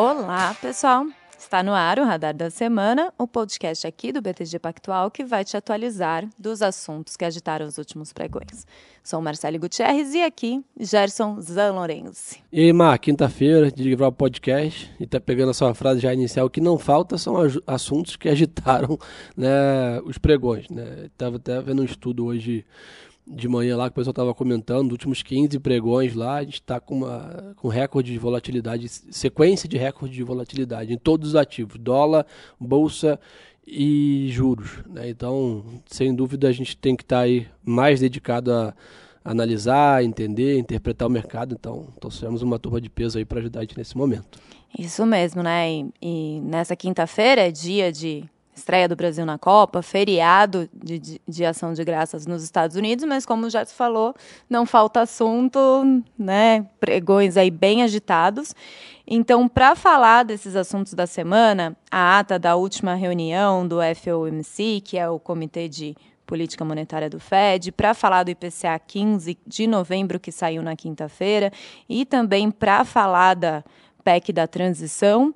Olá, pessoal! Está no ar o Radar da Semana, o podcast aqui do BTG Pactual que vai te atualizar dos assuntos que agitaram os últimos pregões. Sou Marcelo Gutierrez e aqui Gerson Zanlorenzi. E aí, Mar, quinta-feira de gravar o podcast e tá pegando a sua frase já inicial, que não falta são assuntos que agitaram né, os pregões. Né? Estava até vendo um estudo hoje de manhã lá que o pessoal estava comentando, nos últimos 15 pregões lá, a gente está com, uma, com recorde de volatilidade, sequência de recorde de volatilidade em todos os ativos, dólar, bolsa e juros. Né? Então, sem dúvida, a gente tem que estar tá aí mais dedicado a analisar, entender, interpretar o mercado. Então, trouxemos uma turma de peso aí para ajudar a gente nesse momento. Isso mesmo, né? E, e nessa quinta-feira é dia de estreia do Brasil na Copa, feriado de, de, de, ação de graças nos Estados Unidos, mas como já se falou, não falta assunto, né? Pregões aí bem agitados. Então, para falar desses assuntos da semana, a ata da última reunião do FOMC, que é o Comitê de Política Monetária do Fed, para falar do IPCA 15 de novembro, que saiu na quinta-feira, e também para falar da PEC da transição.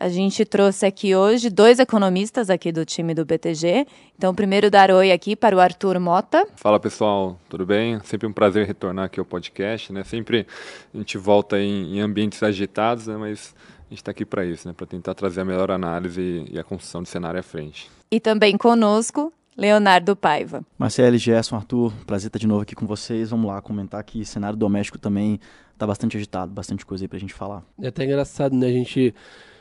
A gente trouxe aqui hoje dois economistas aqui do time do BTG. Então, primeiro dar oi aqui para o Arthur Mota. Fala pessoal, tudo bem? Sempre um prazer retornar aqui ao podcast, né? Sempre a gente volta em, em ambientes agitados, né? Mas a gente está aqui para isso, né? Para tentar trazer a melhor análise e, e a construção de cenário à frente. E também conosco, Leonardo Paiva. Marcelo, Gerson, Arthur, prazer estar de novo aqui com vocês. Vamos lá comentar que cenário doméstico também está bastante agitado, bastante coisa aí para a gente falar. É até engraçado, né? A gente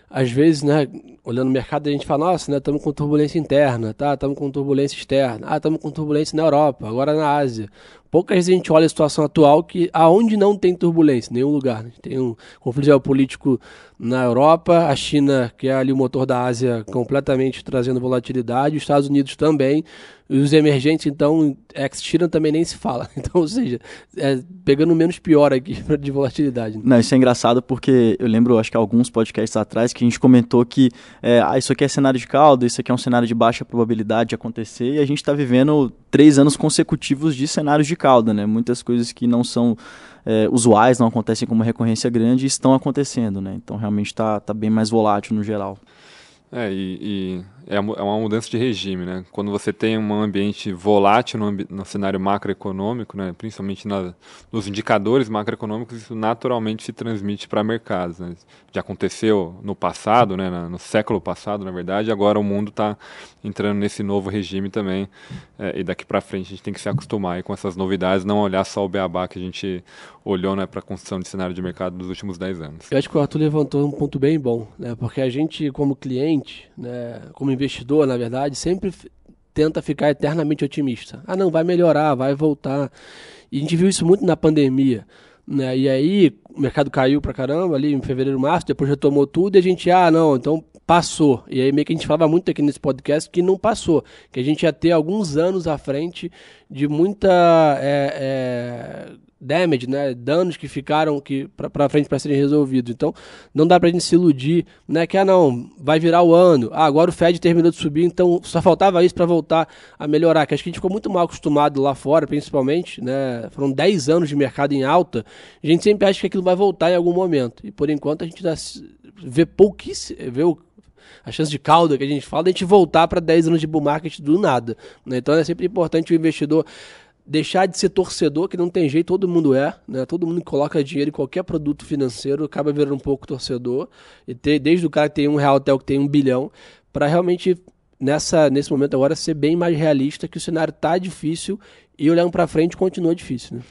às vezes, né, olhando o mercado, a gente fala, nossa, né, estamos com turbulência interna, tá? Estamos com turbulência externa. Ah, estamos com turbulência na Europa, agora na Ásia. Poucas vezes a gente olha a situação atual que aonde não tem turbulência, nenhum lugar. Né? Tem um conflito geopolítico na Europa, a China, que é ali o motor da Ásia, completamente trazendo volatilidade, os Estados Unidos também, os emergentes, então, ex-China também nem se fala. Então, ou seja, é, pegando menos pior aqui de volatilidade. Né? Não, isso é engraçado porque eu lembro, acho que alguns podcasts atrás, que a gente comentou que é, ah, isso aqui é cenário de caldo, isso aqui é um cenário de baixa probabilidade de acontecer, e a gente está vivendo três anos consecutivos de cenários de calda, né? Muitas coisas que não são é, usuais, não acontecem como recorrência grande, estão acontecendo, né? Então realmente está tá bem mais volátil no geral. É, e, e é, é uma mudança de regime, né? Quando você tem um ambiente volátil no, no cenário macroeconômico, né? principalmente na, nos indicadores macroeconômicos, isso naturalmente se transmite para mercados. Né? Já aconteceu no passado, né? no século passado, na verdade, agora o mundo está entrando nesse novo regime também. É, e daqui para frente a gente tem que se acostumar com essas novidades, não olhar só o beabá que a gente olhou né, para a construção de cenário de mercado dos últimos 10 anos. Eu acho que o Arthur levantou um ponto bem bom, né? porque a gente, como cliente, né, como investidor, na verdade, sempre tenta ficar eternamente otimista. Ah, não, vai melhorar, vai voltar. E a gente viu isso muito na pandemia. Né? E aí o mercado caiu pra caramba ali em fevereiro, março, depois retomou tudo e a gente, ah, não, então passou. E aí meio que a gente falava muito aqui nesse podcast que não passou, que a gente ia ter alguns anos à frente de muita é, é, damage, né, danos que ficaram que para frente para serem resolvidos. Então, não dá para a gente se iludir, né, que ah não, vai virar o ano. Ah, agora o Fed terminou de subir, então só faltava isso para voltar a melhorar. Que acho que a gente ficou muito mal acostumado lá fora, principalmente, né? Foram 10 anos de mercado em alta. A gente sempre acha que aquilo vai voltar em algum momento. E por enquanto a gente dá, vê pouquíssimo, vê o a chance de calda que a gente fala, de a gente voltar para 10 anos de bull market do nada. Né? Então é sempre importante o investidor deixar de ser torcedor, que não tem jeito, todo mundo é, né? Todo mundo que coloca dinheiro em qualquer produto financeiro acaba virando um pouco torcedor. E ter, desde o cara que tem um real até o que tem um bilhão, para realmente nessa nesse momento agora ser bem mais realista que o cenário tá difícil e olhando para frente continua difícil, né?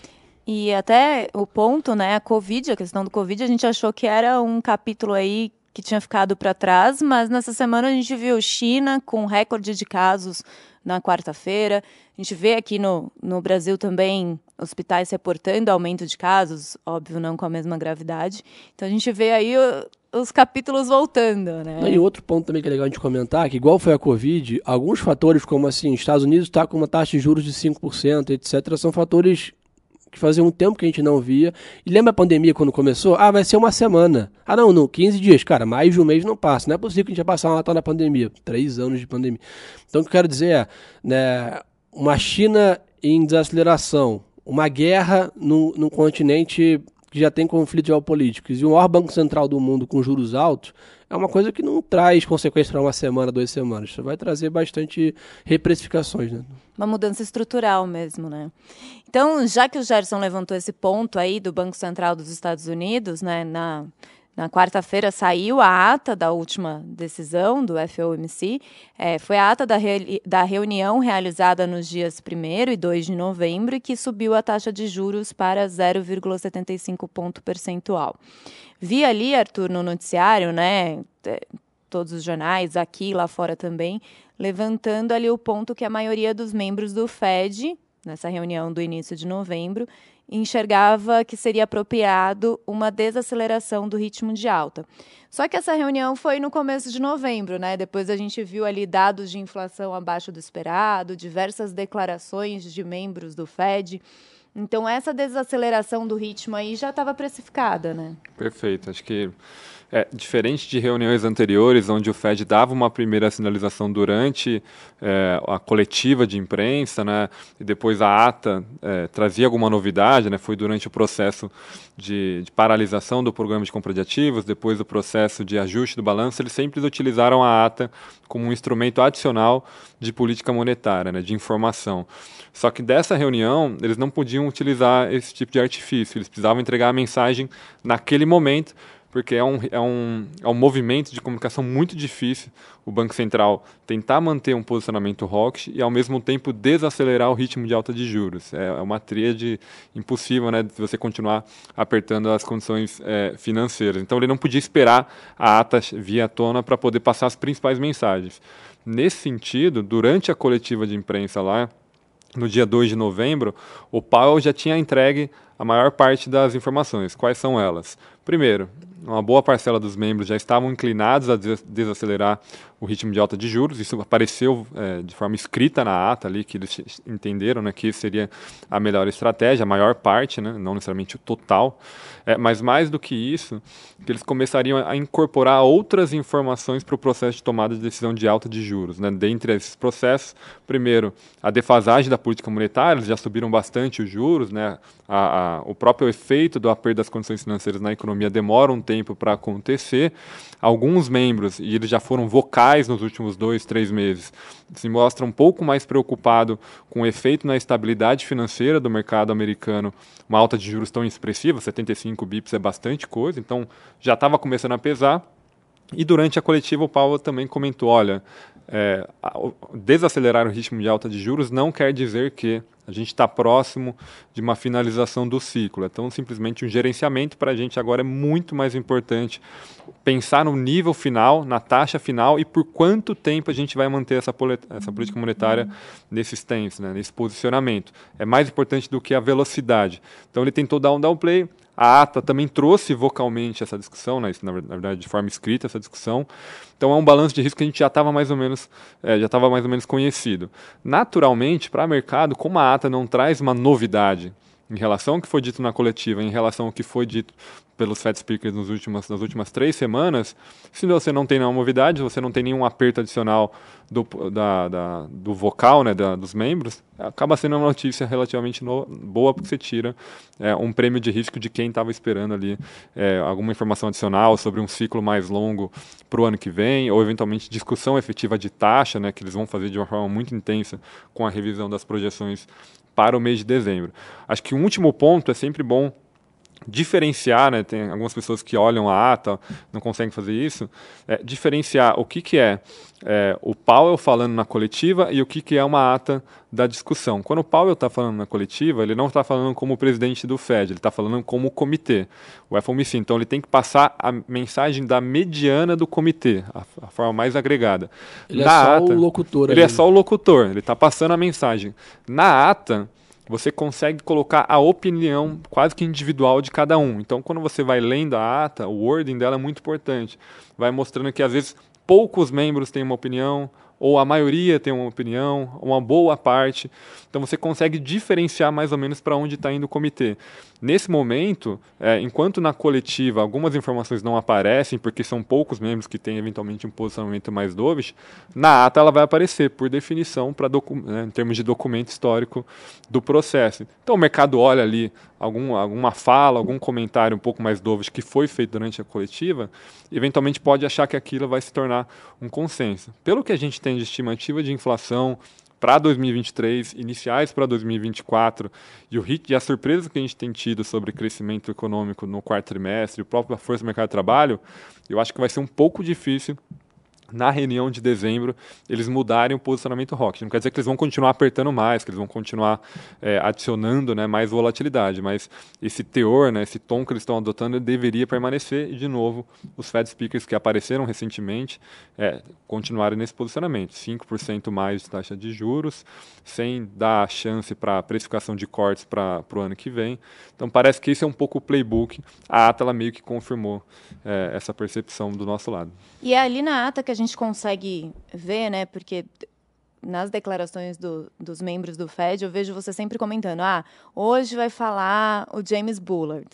E até o ponto, né, a Covid, a questão do Covid, a gente achou que era um capítulo aí que tinha ficado para trás, mas nessa semana a gente viu China com recorde de casos na quarta-feira. A gente vê aqui no, no Brasil também hospitais reportando aumento de casos, óbvio, não com a mesma gravidade. Então a gente vê aí o, os capítulos voltando, né? E outro ponto também que é legal a gente comentar, que igual foi a Covid, alguns fatores como assim, Estados Unidos está com uma taxa de juros de 5%, etc., são fatores que fazia um tempo que a gente não via. E lembra a pandemia quando começou? Ah, vai ser uma semana. Ah, não, não, 15 dias. Cara, mais de um mês não passa. Não é possível que a gente vai passar uma Natal na pandemia. Três anos de pandemia. Então, o que eu quero dizer é, né, uma China em desaceleração, uma guerra num, num continente que já tem conflitos geopolíticos, e o maior banco central do mundo com juros altos, é uma coisa que não traz consequências para uma semana, duas semanas. Isso vai trazer bastante reprecificações. Né? Uma mudança estrutural mesmo, né? Então, já que o Gerson levantou esse ponto aí do Banco Central dos Estados Unidos, né, na na quarta-feira saiu a ata da última decisão do FOMC. É, foi a ata da, re, da reunião realizada nos dias 1 e 2 de novembro que subiu a taxa de juros para 0,75 ponto percentual. Vi ali, Arthur, no noticiário, né, todos os jornais, aqui e lá fora também, levantando ali o ponto que a maioria dos membros do FED, nessa reunião do início de novembro, enxergava que seria apropriado uma desaceleração do ritmo de alta. Só que essa reunião foi no começo de novembro, né? Depois a gente viu ali dados de inflação abaixo do esperado, diversas declarações de membros do Fed. Então essa desaceleração do ritmo aí já estava precificada, né? Perfeito. Acho que é, diferente de reuniões anteriores, onde o Fed dava uma primeira sinalização durante é, a coletiva de imprensa, né, e depois a ata é, trazia alguma novidade, né, foi durante o processo de, de, paralisação do programa de compra de ativos, depois do processo de ajuste do balanço, eles sempre utilizaram a ata como um instrumento adicional de política monetária, né, de informação. Só que dessa reunião, eles não podiam utilizar esse tipo de artifício, eles precisavam entregar a mensagem naquele momento, porque é um, é, um, é um movimento de comunicação muito difícil o Banco Central tentar manter um posicionamento hawkish e, ao mesmo tempo, desacelerar o ritmo de alta de juros. É, é uma tríade impossível né, de você continuar apertando as condições é, financeiras. Então, ele não podia esperar a ata via tona para poder passar as principais mensagens. Nesse sentido, durante a coletiva de imprensa lá, no dia 2 de novembro, o Powell já tinha entregue a maior parte das informações. Quais são elas? Primeiro, uma boa parcela dos membros já estavam inclinados a desacelerar o ritmo de alta de juros. Isso apareceu é, de forma escrita na ata ali, que eles entenderam né, que seria a melhor estratégia, a maior parte, né, não necessariamente o total. É, mas mais do que isso, que eles começariam a incorporar outras informações para o processo de tomada de decisão de alta de juros. Né? Dentre esses processos, primeiro, a defasagem da política monetária, eles já subiram bastante os juros, né? a, a, o próprio efeito do aperto das condições financeiras na economia demora um tempo para acontecer. Alguns membros, e eles já foram vocais nos últimos dois, três meses, se mostram um pouco mais preocupados com o efeito na estabilidade financeira do mercado americano. Uma alta de juros tão expressiva, 75 bips é bastante coisa, então já estava começando a pesar. E durante a coletiva o Paulo também comentou, olha, é, desacelerar o ritmo de alta de juros não quer dizer que a gente está próximo de uma finalização do ciclo. Então, simplesmente um gerenciamento para a gente agora é muito mais importante pensar no nível final, na taxa final e por quanto tempo a gente vai manter essa, essa política monetária nesses tempos, né, nesse posicionamento. É mais importante do que a velocidade. Então, ele tentou dar um downplay, a ata também trouxe vocalmente essa discussão, né, na verdade de forma escrita essa discussão. Então é um balanço de risco que a gente já estava mais ou menos é, já estava mais ou menos conhecido. Naturalmente, para o mercado, como a ata não traz uma novidade em relação ao que foi dito na coletiva, em relação ao que foi dito pelos Fed Speakers nos últimas, nas últimas três semanas, se você não tem nenhuma novidade, você não tem nenhum aperto adicional do, da, da, do vocal né, da, dos membros, acaba sendo uma notícia relativamente no, boa, porque você tira é, um prêmio de risco de quem estava esperando ali é, alguma informação adicional sobre um ciclo mais longo para o ano que vem, ou eventualmente discussão efetiva de taxa, né, que eles vão fazer de uma forma muito intensa com a revisão das projeções para o mês de dezembro. Acho que um último ponto é sempre bom diferenciar, né, tem algumas pessoas que olham a ata, não conseguem fazer isso, é, diferenciar o que, que é, é, o Powell falando na coletiva e o que, que é uma ata da discussão. Quando o Powell está falando na coletiva, ele não está falando como presidente do Fed, ele está falando como comitê, o FOMC. Então ele tem que passar a mensagem da mediana do comitê, a, a forma mais agregada. Ele na é só ata, o locutor. Ele é só o locutor, ele está passando a mensagem. Na ata, você consegue colocar a opinião quase que individual de cada um. Então, quando você vai lendo a ata, o wording dela é muito importante. Vai mostrando que, às vezes, poucos membros têm uma opinião, ou a maioria tem uma opinião, uma boa parte. Então, você consegue diferenciar mais ou menos para onde está indo o comitê. Nesse momento, é, enquanto na coletiva algumas informações não aparecem, porque são poucos membros que têm eventualmente um posicionamento mais dovish, na ata ela vai aparecer, por definição, para né, em termos de documento histórico do processo. Então o mercado olha ali algum, alguma fala, algum comentário um pouco mais dovish que foi feito durante a coletiva, eventualmente pode achar que aquilo vai se tornar um consenso. Pelo que a gente tem de estimativa de inflação, para 2023, iniciais para 2024 e o hit e a surpresa que a gente tem tido sobre crescimento econômico no quarto trimestre, o próprio força do mercado de trabalho, eu acho que vai ser um pouco difícil na reunião de dezembro, eles mudarem o posicionamento ROC. Não quer dizer que eles vão continuar apertando mais, que eles vão continuar é, adicionando né, mais volatilidade, mas esse teor, né, esse tom que eles estão adotando, deveria permanecer e, de novo, os Fed Speakers que apareceram recentemente é, continuarem nesse posicionamento. 5% mais de taxa de juros, sem dar chance para precificação de cortes para o ano que vem. Então, parece que esse é um pouco o playbook. A ata ela meio que confirmou é, essa percepção do nosso lado. E é ali na ata que a gente consegue ver, né? Porque nas declarações do, dos membros do Fed, eu vejo você sempre comentando: ah, hoje vai falar o James Bullard.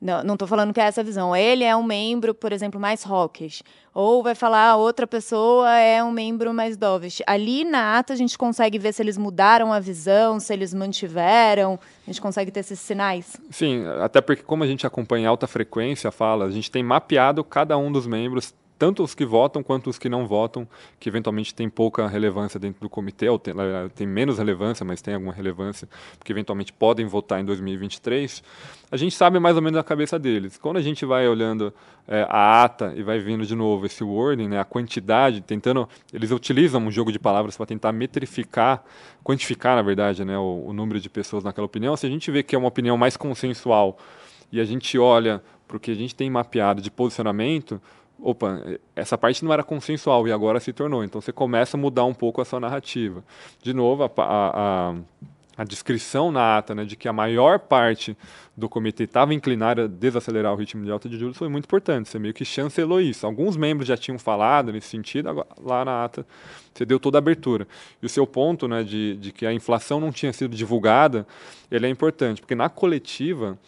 Não estou falando que é essa visão. Ele é um membro, por exemplo, mais hawkish. Ou vai falar outra pessoa é um membro mais dovish. Ali na ata a gente consegue ver se eles mudaram a visão, se eles mantiveram. A gente consegue ter esses sinais. Sim, até porque como a gente acompanha alta frequência, fala, a gente tem mapeado cada um dos membros tanto os que votam quanto os que não votam, que eventualmente tem pouca relevância dentro do comitê, ou tem, tem, menos relevância, mas tem alguma relevância, porque eventualmente podem votar em 2023, a gente sabe mais ou menos a cabeça deles. Quando a gente vai olhando é, a ata e vai vendo de novo esse wording, né, a quantidade, tentando, eles utilizam um jogo de palavras para tentar metrificar, quantificar, na verdade, né, o, o número de pessoas naquela opinião. Se a gente vê que é uma opinião mais consensual e a gente olha para o que a gente tem mapeado de posicionamento, opa, essa parte não era consensual e agora se tornou. Então você começa a mudar um pouco a sua narrativa. De novo, a, a, a descrição na ata né, de que a maior parte do comitê estava inclinada a desacelerar o ritmo de alta de juros foi muito importante. Você meio que chancelou isso. Alguns membros já tinham falado nesse sentido, agora, lá na ata você deu toda a abertura. E o seu ponto né, de, de que a inflação não tinha sido divulgada, ele é importante, porque na coletiva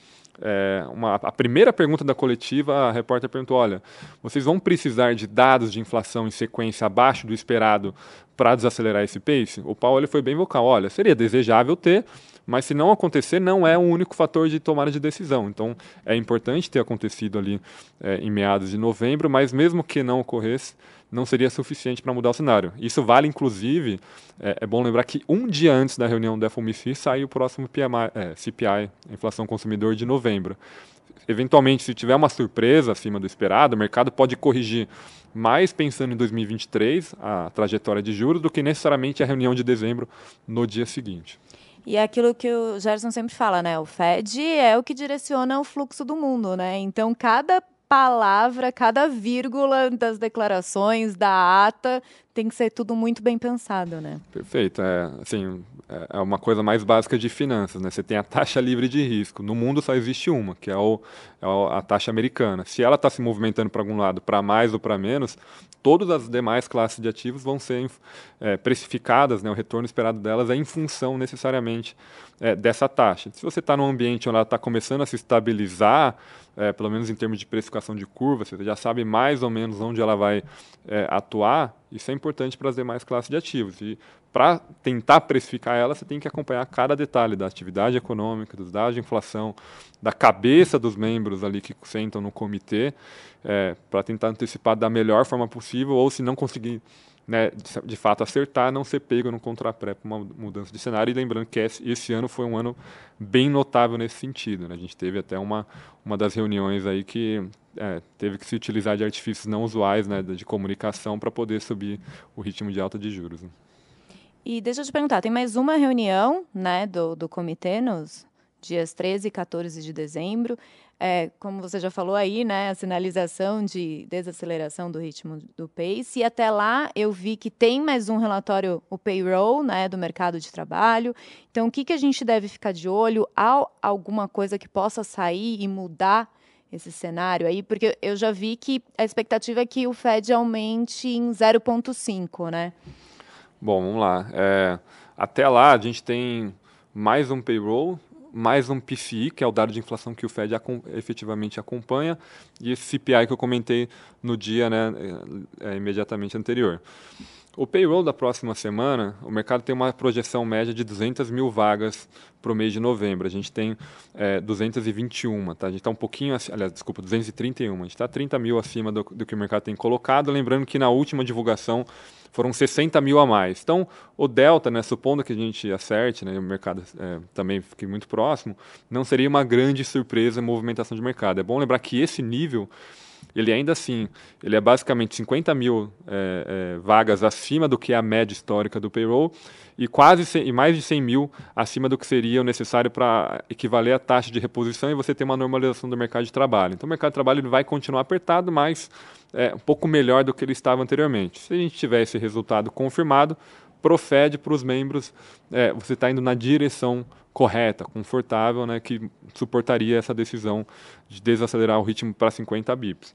é, uma, a primeira pergunta da coletiva, a repórter perguntou: olha, vocês vão precisar de dados de inflação em sequência abaixo do esperado para desacelerar esse pace? O Paulo ele foi bem vocal: olha, seria desejável ter, mas se não acontecer, não é o único fator de tomada de decisão. Então, é importante ter acontecido ali é, em meados de novembro, mas mesmo que não ocorresse, não seria suficiente para mudar o cenário. Isso vale, inclusive, é, é, bom lembrar que um dia antes da reunião do FOMC saiu o próximo PMI, é, CPI, inflação consumidor de novembro. Eventualmente, se tiver uma surpresa acima do esperado, o mercado pode corrigir mais pensando em 2023, a trajetória de juros, do que necessariamente a reunião de dezembro no dia seguinte. E é aquilo que o Gerson sempre fala, né? O Fed é o que direciona o fluxo do mundo, né? Então, cada palavra, cada vírgula das declarações, da ata, tem que ser tudo muito bem pensado, né? Perfeito. É, assim, é, é uma coisa mais básica de finanças, né? Você tem a taxa livre de risco. No mundo só existe uma, que é, o, é a taxa americana. Se ela está se movimentando para algum lado, para mais ou para menos, todas as demais classes de ativos vão ser é, precificadas, né? o retorno esperado delas é em função necessariamente é, dessa taxa. Se você está num ambiente onde ela está começando a se estabilizar, é, pelo menos em termos de precificação de curva, você já sabe mais ou menos onde ela vai é, atuar, isso é importante para as demais classes de ativos. E para tentar precificar ela, você tem que acompanhar cada detalhe da atividade econômica, dos dados de inflação, da cabeça dos membros ali que sentam no comitê, é, para tentar antecipar da melhor forma possível, ou se não conseguir né, de, de, fato acertar, não ser pego no contrapré para uma mudança de cenário. E lembrando que esse, esse, ano foi um ano bem notável nesse sentido. Né? A gente teve até uma, uma das reuniões aí que é, teve que se utilizar de artifícios não usuais né, de comunicação para poder subir o ritmo de alta de juros. Né? E deixa eu te perguntar, tem mais uma reunião né, do, do comitê nos dias 13 e 14 de dezembro é, como você já falou aí, né, a sinalização de desaceleração do ritmo do pace. E até lá eu vi que tem mais um relatório, o payroll, né, do mercado de trabalho. Então, o que, que a gente deve ficar de olho? Há alguma coisa que possa sair e mudar esse cenário aí? Porque eu já vi que a expectativa é que o Fed aumente em 0,5, né? Bom, vamos lá. É, até lá a gente tem mais um payroll mais um PCI, que é o dado de inflação que o Fed efetivamente acompanha, e esse CPI que eu comentei no dia né, é, é, imediatamente anterior. O payroll da próxima semana, o mercado tem uma projeção média de 200 mil vagas para o mês de novembro. A gente tem é, 221, tá? A gente está um pouquinho, aliás, desculpa, 231. A gente está 30 mil acima do, do que o mercado tem colocado. Lembrando que na última divulgação foram 60 mil a mais. Então, o delta, né, supondo que a gente acerte, né, o mercado é, também fique muito próximo, não seria uma grande surpresa a movimentação de mercado. É bom lembrar que esse nível ele ainda assim, ele é basicamente 50 mil é, é, vagas acima do que é a média histórica do payroll e quase 100, e mais de 100 mil acima do que seria o necessário para equivaler à taxa de reposição e você ter uma normalização do mercado de trabalho. Então o mercado de trabalho ele vai continuar apertado, mas é, um pouco melhor do que ele estava anteriormente. Se a gente tiver esse resultado confirmado, profede para os membros, é, você está indo na direção correta, confortável, né, que suportaria essa decisão de desacelerar o ritmo para 50 bips.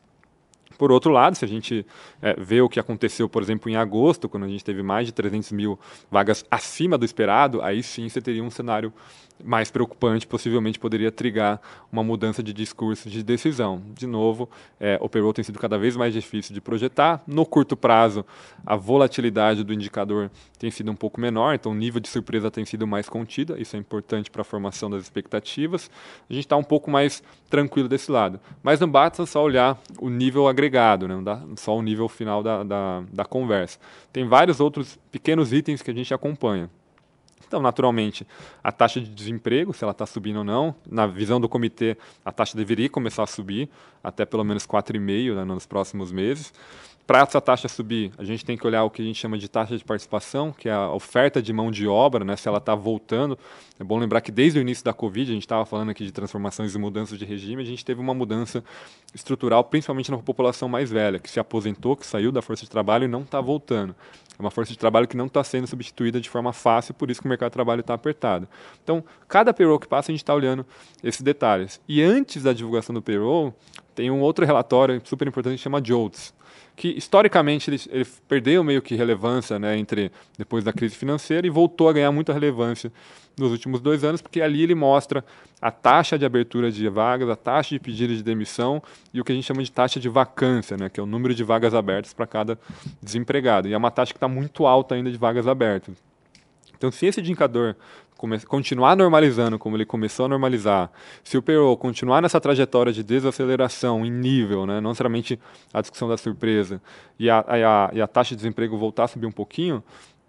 Por outro lado, se a gente é, vê o que aconteceu, por exemplo, em agosto, quando a gente teve mais de 300 mil vagas acima do esperado, aí sim você teria um cenário mais preocupante, possivelmente poderia trigar uma mudança de discurso de decisão. De novo, é, o payroll tem sido cada vez mais difícil de projetar. No curto prazo, a volatilidade do indicador tem sido um pouco menor, então o nível de surpresa tem sido mais contida. Isso é importante para a formação das expectativas. A gente está um pouco mais tranquilo desse lado. Mas não basta só olhar o nível agregado, né? não dá só o nível final da, da, da conversa. Tem vários outros pequenos itens que a gente acompanha. Então, naturalmente, a taxa de desemprego, se ela está subindo ou não, na visão do comitê, a taxa deveria começar a subir até pelo menos 4,5% né, nos próximos meses. Para essa taxa subir, a gente tem que olhar o que a gente chama de taxa de participação, que é a oferta de mão de obra, né, se ela está voltando. É bom lembrar que desde o início da Covid, a gente estava falando aqui de transformações e mudanças de regime, a gente teve uma mudança estrutural, principalmente na população mais velha, que se aposentou, que saiu da força de trabalho e não está voltando. É uma força de trabalho que não está sendo substituída de forma fácil, por isso que o mercado de trabalho está apertado. Então, cada payroll que passa, a gente está olhando esses detalhes. E antes da divulgação do payroll, tem um outro relatório super importante que chama JOLTS, que historicamente ele, ele, perdeu meio que relevância né, entre depois da crise financeira e voltou a ganhar muita relevância nos últimos dois anos, porque ali ele mostra a taxa de abertura de vagas, a taxa de pedido de demissão e o que a gente chama de taxa de vacância, né, que é o número de vagas abertas para cada desempregado. E é uma taxa que está muito alta ainda de vagas abertas. Então, se esse indicador continuar normalizando como ele começou a normalizar, se o payroll continuar nessa trajetória de desaceleração em nível, né, não necessariamente a discussão da surpresa, e a, a, e a taxa de desemprego voltar a subir um pouquinho,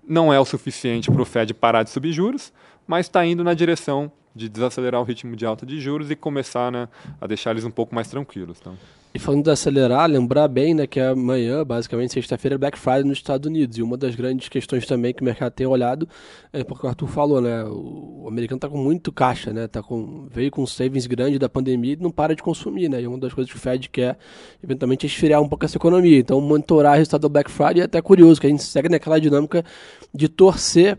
não é o suficiente para o Fed parar de subir juros, mas está indo na direção de desacelerar o ritmo de alta de juros e começar né, a deixar eles um pouco mais tranquilos. Então. E falando de acelerar, lembrar bem né, que amanhã, basicamente sexta-feira, é Black Friday nos Estados Unidos. E uma das grandes questões também que o mercado tem olhado é porque o Arthur falou, né? O americano está com muito caixa, né? Tá com, veio com savings grande da pandemia e não para de consumir, né? E uma das coisas que o Fed quer, eventualmente, é esfriar um pouco essa economia. Então, monitorar o resultado do Black Friday é até curioso, que a gente segue naquela dinâmica de torcer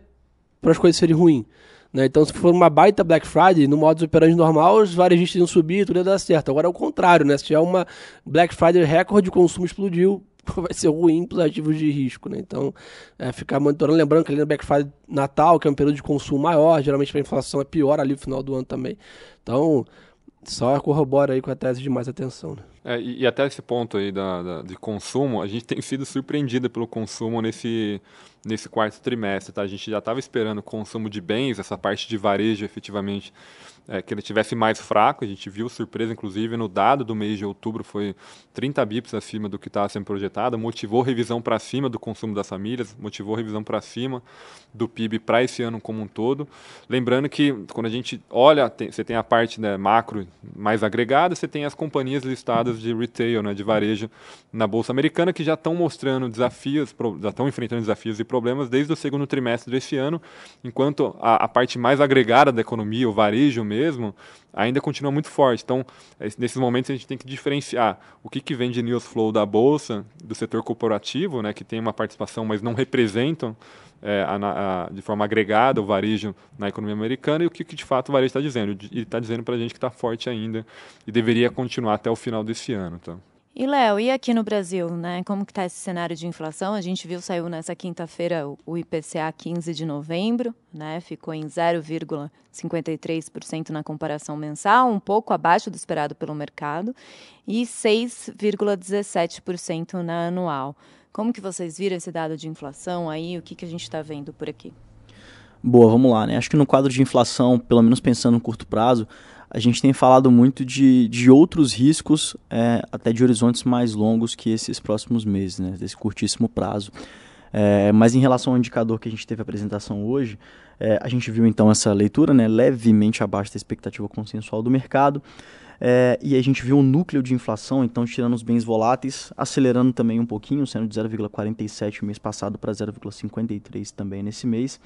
para as coisas serem ruins. Né? Então, se for uma baita Black Friday, no modo operandi normal, os varejistas iam subir, tudo ia dar certo. Agora é o contrário, né? Se tiver uma Black Friday recorde, o consumo explodiu, vai ser ruim para os ativos de risco, né? Então, é, ficar monitorando, lembrando que ali no Black Friday Natal, que é um período de consumo maior, geralmente a inflação é pior ali no final do ano também. Então, só corrobora aí com a tese de mais atenção, né? É, e, e, até esse ponto aí da, da, de consumo, a gente tem sido surpreendido pelo consumo nesse, nesse quarto trimestre. Tá? A gente já estava esperando consumo de bens, essa parte de varejo efetivamente é, que ele tivesse mais fraco. A gente viu surpresa, inclusive, no dado do mês de outubro foi 30 bips acima do que estava sendo projetado, motivou revisão para cima do consumo das famílias, motivou revisão para cima do PIB para esse ano como um todo. Lembrando que quando a gente olha, tem, você tem a parte né, macro mais agregada, você tem as companhias listadas de retail, né, de varejo na Bolsa Americana, que já estão mostrando desafios, já estão enfrentando desafios e problemas desde o segundo trimestre desse ano, enquanto a, a parte mais agregada da economia, o varejo mesmo, mesmo, ainda continua muito forte. Então, nesses momentos a gente tem que diferenciar o que, que vem de news flow da bolsa, do setor corporativo, né, que tem uma participação, mas não representam é, a, a, de forma agregada o varejo na economia americana e o que, que de fato o varejo está dizendo. Ele está dizendo para a gente que está forte ainda e deveria continuar até o final desse ano. Tá? E Léo, e aqui no Brasil, né? Como que está esse cenário de inflação? A gente viu saiu nessa quinta-feira o IPCA 15 de novembro, né? Ficou em 0,53% na comparação mensal, um pouco abaixo do esperado pelo mercado, e 6,17% na anual. Como que vocês viram esse dado de inflação aí? O que que a gente está vendo por aqui? Boa, vamos lá, né? Acho que no quadro de inflação, pelo menos pensando no curto prazo, a gente tem falado muito de, de outros riscos, é, até de horizontes mais longos que esses próximos meses, né, desse curtíssimo prazo. É, mas em relação ao indicador que a gente teve a apresentação hoje, é, a gente viu então essa leitura né, levemente abaixo da expectativa consensual do mercado. É, e a gente viu o núcleo de inflação, então tirando os bens voláteis, acelerando também um pouquinho, sendo de 0,47 mês passado para 0,53 também nesse mês.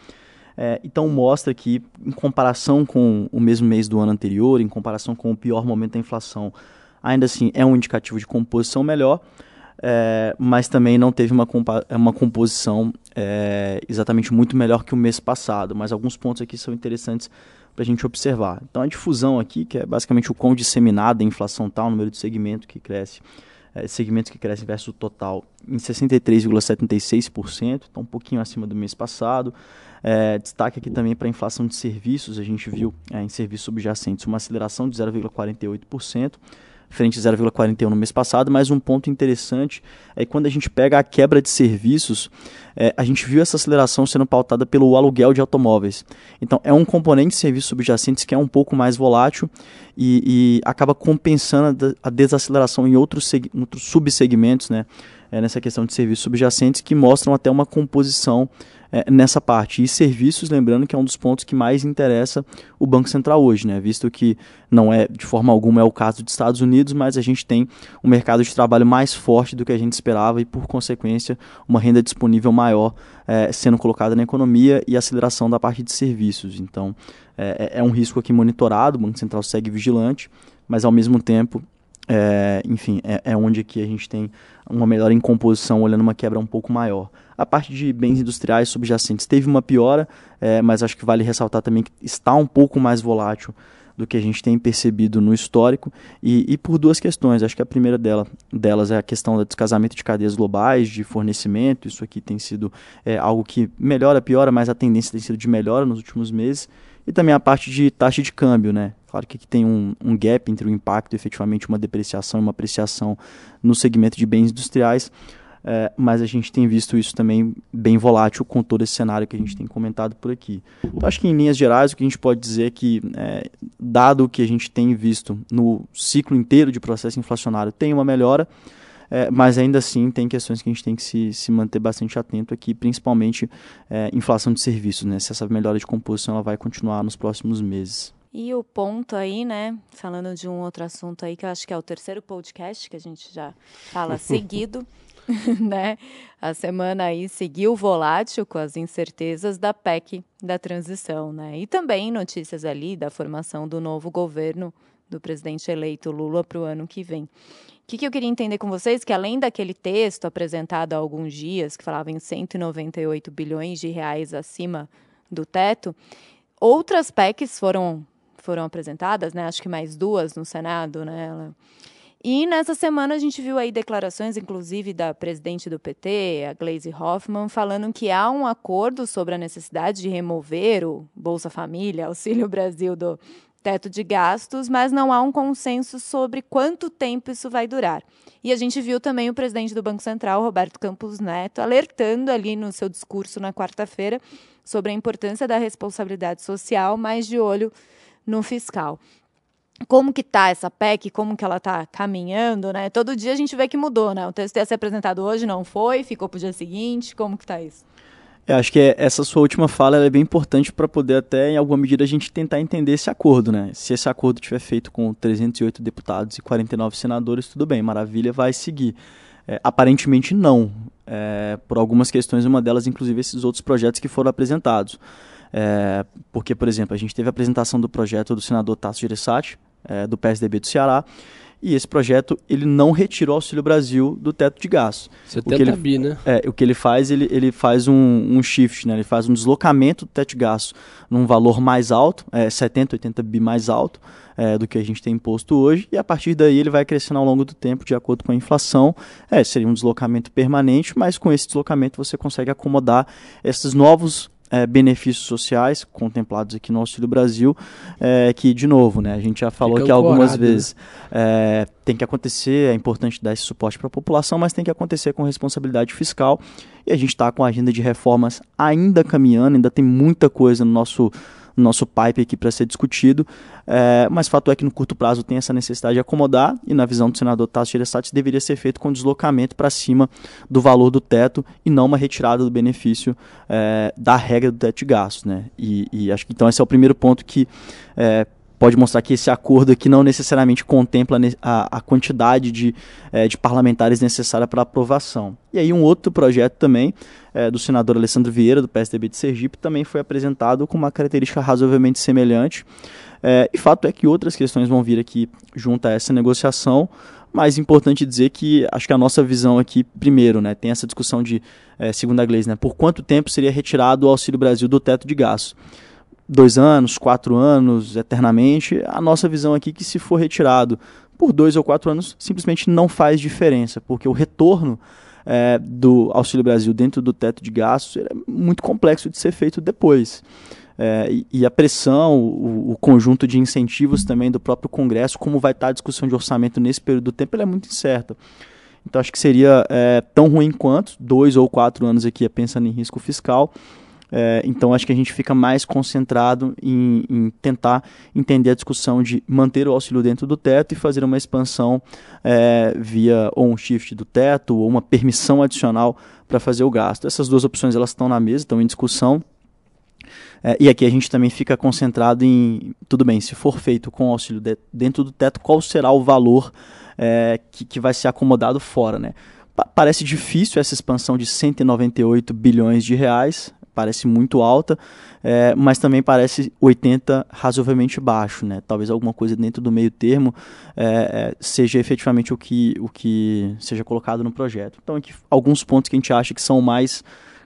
É, então mostra que, em comparação com o mesmo mês do ano anterior, em comparação com o pior momento da inflação, ainda assim é um indicativo de composição melhor, é, mas também não teve uma, uma composição é, exatamente muito melhor que o mês passado. Mas alguns pontos aqui são interessantes para a gente observar. Então a difusão aqui, que é basicamente o quão disseminada a inflação tal, o número de segmento que cresce, é, segmentos que crescem versus o total, em 63,76%, então um pouquinho acima do mês passado. É, destaque aqui também para a inflação de serviços, a gente viu é, em serviços subjacentes uma aceleração de 0,48%, frente a 0,41 no mês passado, mas um ponto interessante é quando a gente pega a quebra de serviços, é, a gente viu essa aceleração sendo pautada pelo aluguel de automóveis. Então é um componente de serviços subjacentes que é um pouco mais volátil e, e acaba compensando a, desaceleração em outros, outros subsegmentos, né? É, nessa questão de serviços subjacentes que mostram até uma composição é, nessa parte. E serviços, lembrando que é um dos pontos que mais interessa o Banco Central hoje, né? visto que não é de forma alguma é o caso dos Estados Unidos, mas a gente tem um mercado de trabalho mais forte do que a gente esperava e, por consequência, uma renda disponível maior é, sendo colocada na economia e aceleração da parte de serviços. Então, é, é, é um risco aqui monitorado, o Banco Central segue vigilante, mas ao mesmo tempo é, enfim, é, é, onde aqui a gente tem uma melhora em composição, olhando uma quebra um pouco maior. A parte de bens industriais subjacentes teve uma piora, é, mas acho que vale ressaltar também que está um pouco mais volátil do que a gente tem percebido no histórico e, e por duas questões. Acho que a primeira dela, delas é a questão do descasamento de cadeias globais, de fornecimento. Isso aqui tem sido é, algo que melhora, piora, mas a tendência tem sido de melhora nos últimos meses. E também a parte de taxa de câmbio, né? Claro que aqui tem um, um gap entre o impacto efetivamente uma depreciação e uma apreciação no segmento de bens industriais. É, mas a gente tem visto isso também bem volátil com todo esse cenário que a gente tem comentado por aqui. Então, acho que em linhas gerais o que a gente pode dizer é que, é, dado o que a gente tem visto no ciclo inteiro de processo inflacionário, tem uma melhora, é, mas ainda assim tem questões que a gente tem que se, se manter bastante atento aqui, principalmente é, inflação de serviços, né? Se essa melhora de composição ela vai continuar nos próximos meses. E o ponto aí, né, falando de um outro assunto aí, que eu acho que é o terceiro podcast que a gente já fala seguido, né? A semana aí seguiu volátil com as incertezas da PEC da transição, né? E também notícias ali da formação do novo governo do presidente eleito Lula para o ano que vem. O que, que eu queria entender com vocês que além daquele texto apresentado há alguns dias que falava em 198 bilhões de reais acima do teto, outras PECs foram foram apresentadas, né? Acho que mais duas no Senado, né? E nessa semana a gente viu aí declarações, inclusive da presidente do PT, a Gleisi Hoffmann, falando que há um acordo sobre a necessidade de remover o Bolsa Família, Auxílio Brasil do teto de gastos, mas não há um consenso sobre quanto tempo isso vai durar. E a gente viu também o presidente do Banco Central, Roberto Campos Neto, alertando ali no seu discurso na quarta-feira sobre a importância da responsabilidade social, mas de olho no fiscal como que tá essa PEC, como que ela tá caminhando, né? Todo dia a gente vê que mudou, né? O texto ia ser apresentado hoje, não foi, ficou para o dia seguinte, como que tá isso? Eu acho que essa sua última fala é bem importante para poder até, em alguma medida, a gente tentar entender esse acordo, né? Se esse acordo tiver feito com 308 deputados e 49 senadores, tudo bem, maravilha, vai seguir. É, aparentemente não, é, por algumas questões, uma delas, inclusive, esses outros projetos que foram apresentados. É, porque, por exemplo, a gente teve a apresentação do projeto do senador Tasso Gereissati, é, do PSDB do Ceará, e esse projeto ele não retira o Auxílio Brasil do teto de gastos. 70 o que ele, bi, né? É, o que ele faz, ele, ele faz um, um shift, né? ele faz um deslocamento do teto de gastos num valor mais alto, é, 70, 80 bi mais alto é, do que a gente tem imposto hoje, e a partir daí ele vai crescendo ao longo do tempo de acordo com a inflação. É, seria um deslocamento permanente, mas com esse deslocamento você consegue acomodar esses novos é, benefícios sociais contemplados aqui no Auxílio Brasil, é, que, de novo, né, a gente já falou Fica aqui algumas né? vezes, é, tem que acontecer, é importante dar esse suporte para a população, mas tem que acontecer com responsabilidade fiscal, e a gente está com a agenda de reformas ainda caminhando, ainda tem muita coisa no nosso nosso pipe aqui para ser discutido, é, mas fato é que no curto prazo tem essa necessidade de acomodar e na visão do senador Tasso Gereissati deveria ser feito com deslocamento para cima do valor do teto e não uma retirada do benefício é, da regra do teto de gastos, né? E, e, acho que então esse é o primeiro ponto que é, pode mostrar que esse acordo aqui não necessariamente contempla a, a quantidade de, é, de parlamentares necessária para aprovação. E aí um outro projeto também é, do senador Alessandro Vieira, do PSDB de Sergipe, também foi apresentado com uma característica razoavelmente semelhante. É, e fato é que outras questões vão vir aqui junto a essa negociação, mas importante dizer que acho que a nossa visão aqui, primeiro, né, tem essa discussão de, é, segundo a né, por quanto tempo seria retirado o Auxílio Brasil do teto de gastos dois anos, quatro anos, eternamente, a nossa visão aqui é que se for retirado por dois ou quatro anos, simplesmente não faz diferença, porque o retorno é, do Auxílio Brasil dentro do teto de gastos é muito complexo de ser feito depois. É, e, a pressão, o, o, conjunto de incentivos também do próprio Congresso, como vai estar a discussão de orçamento nesse período do tempo, é muito incerta. Então acho que seria é, tão ruim quanto dois ou quatro anos aqui pensando em risco fiscal, é, então acho que a gente fica mais concentrado em, em, tentar entender a discussão de manter o auxílio dentro do teto e fazer uma expansão é, via ou um shift do teto ou uma permissão adicional para fazer o gasto. Essas duas opções elas estão na mesa, estão em discussão. É, e aqui a gente também fica concentrado em, tudo bem, se for feito com auxílio de, dentro do teto, qual será o valor é, que, que vai ser acomodado fora, né? parece difícil essa expansão de 198 bilhões de reais, parece muito alta, é, mas também parece 80 razoavelmente baixo, né? Talvez alguma coisa dentro do meio termo é, é, seja efetivamente o que, o que seja colocado no projeto. Então, aqui alguns pontos que a gente acha que são mais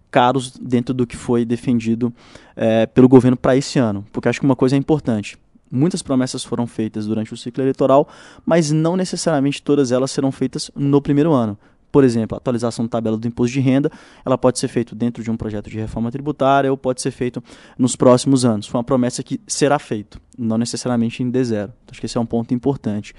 caros dentro do que foi defendido é, pelo governo para esse ano, porque acho que uma coisa é importante. Muitas promessas foram feitas durante o ciclo eleitoral, mas não necessariamente todas elas serão feitas no primeiro ano. Por exemplo, a atualização da tabela do imposto de renda, ela pode ser feita dentro de um projeto de reforma tributária ou pode ser feito nos próximos anos. Foi uma promessa que será feito, não necessariamente em D0. Então, acho que esse é um ponto importante.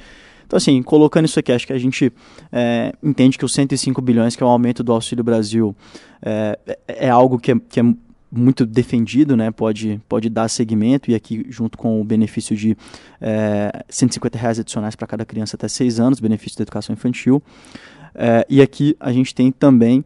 Então, assim, colocando isso aqui, acho que a gente é, entende que os 105 bilhões, que é o aumento do Auxílio Brasil, é, é algo que é, que é muito defendido, né? pode, pode dar segmento, e aqui junto com o benefício de é, 150 reais adicionais para cada criança até 6 anos, benefício da educação infantil. É, e aqui a gente tem também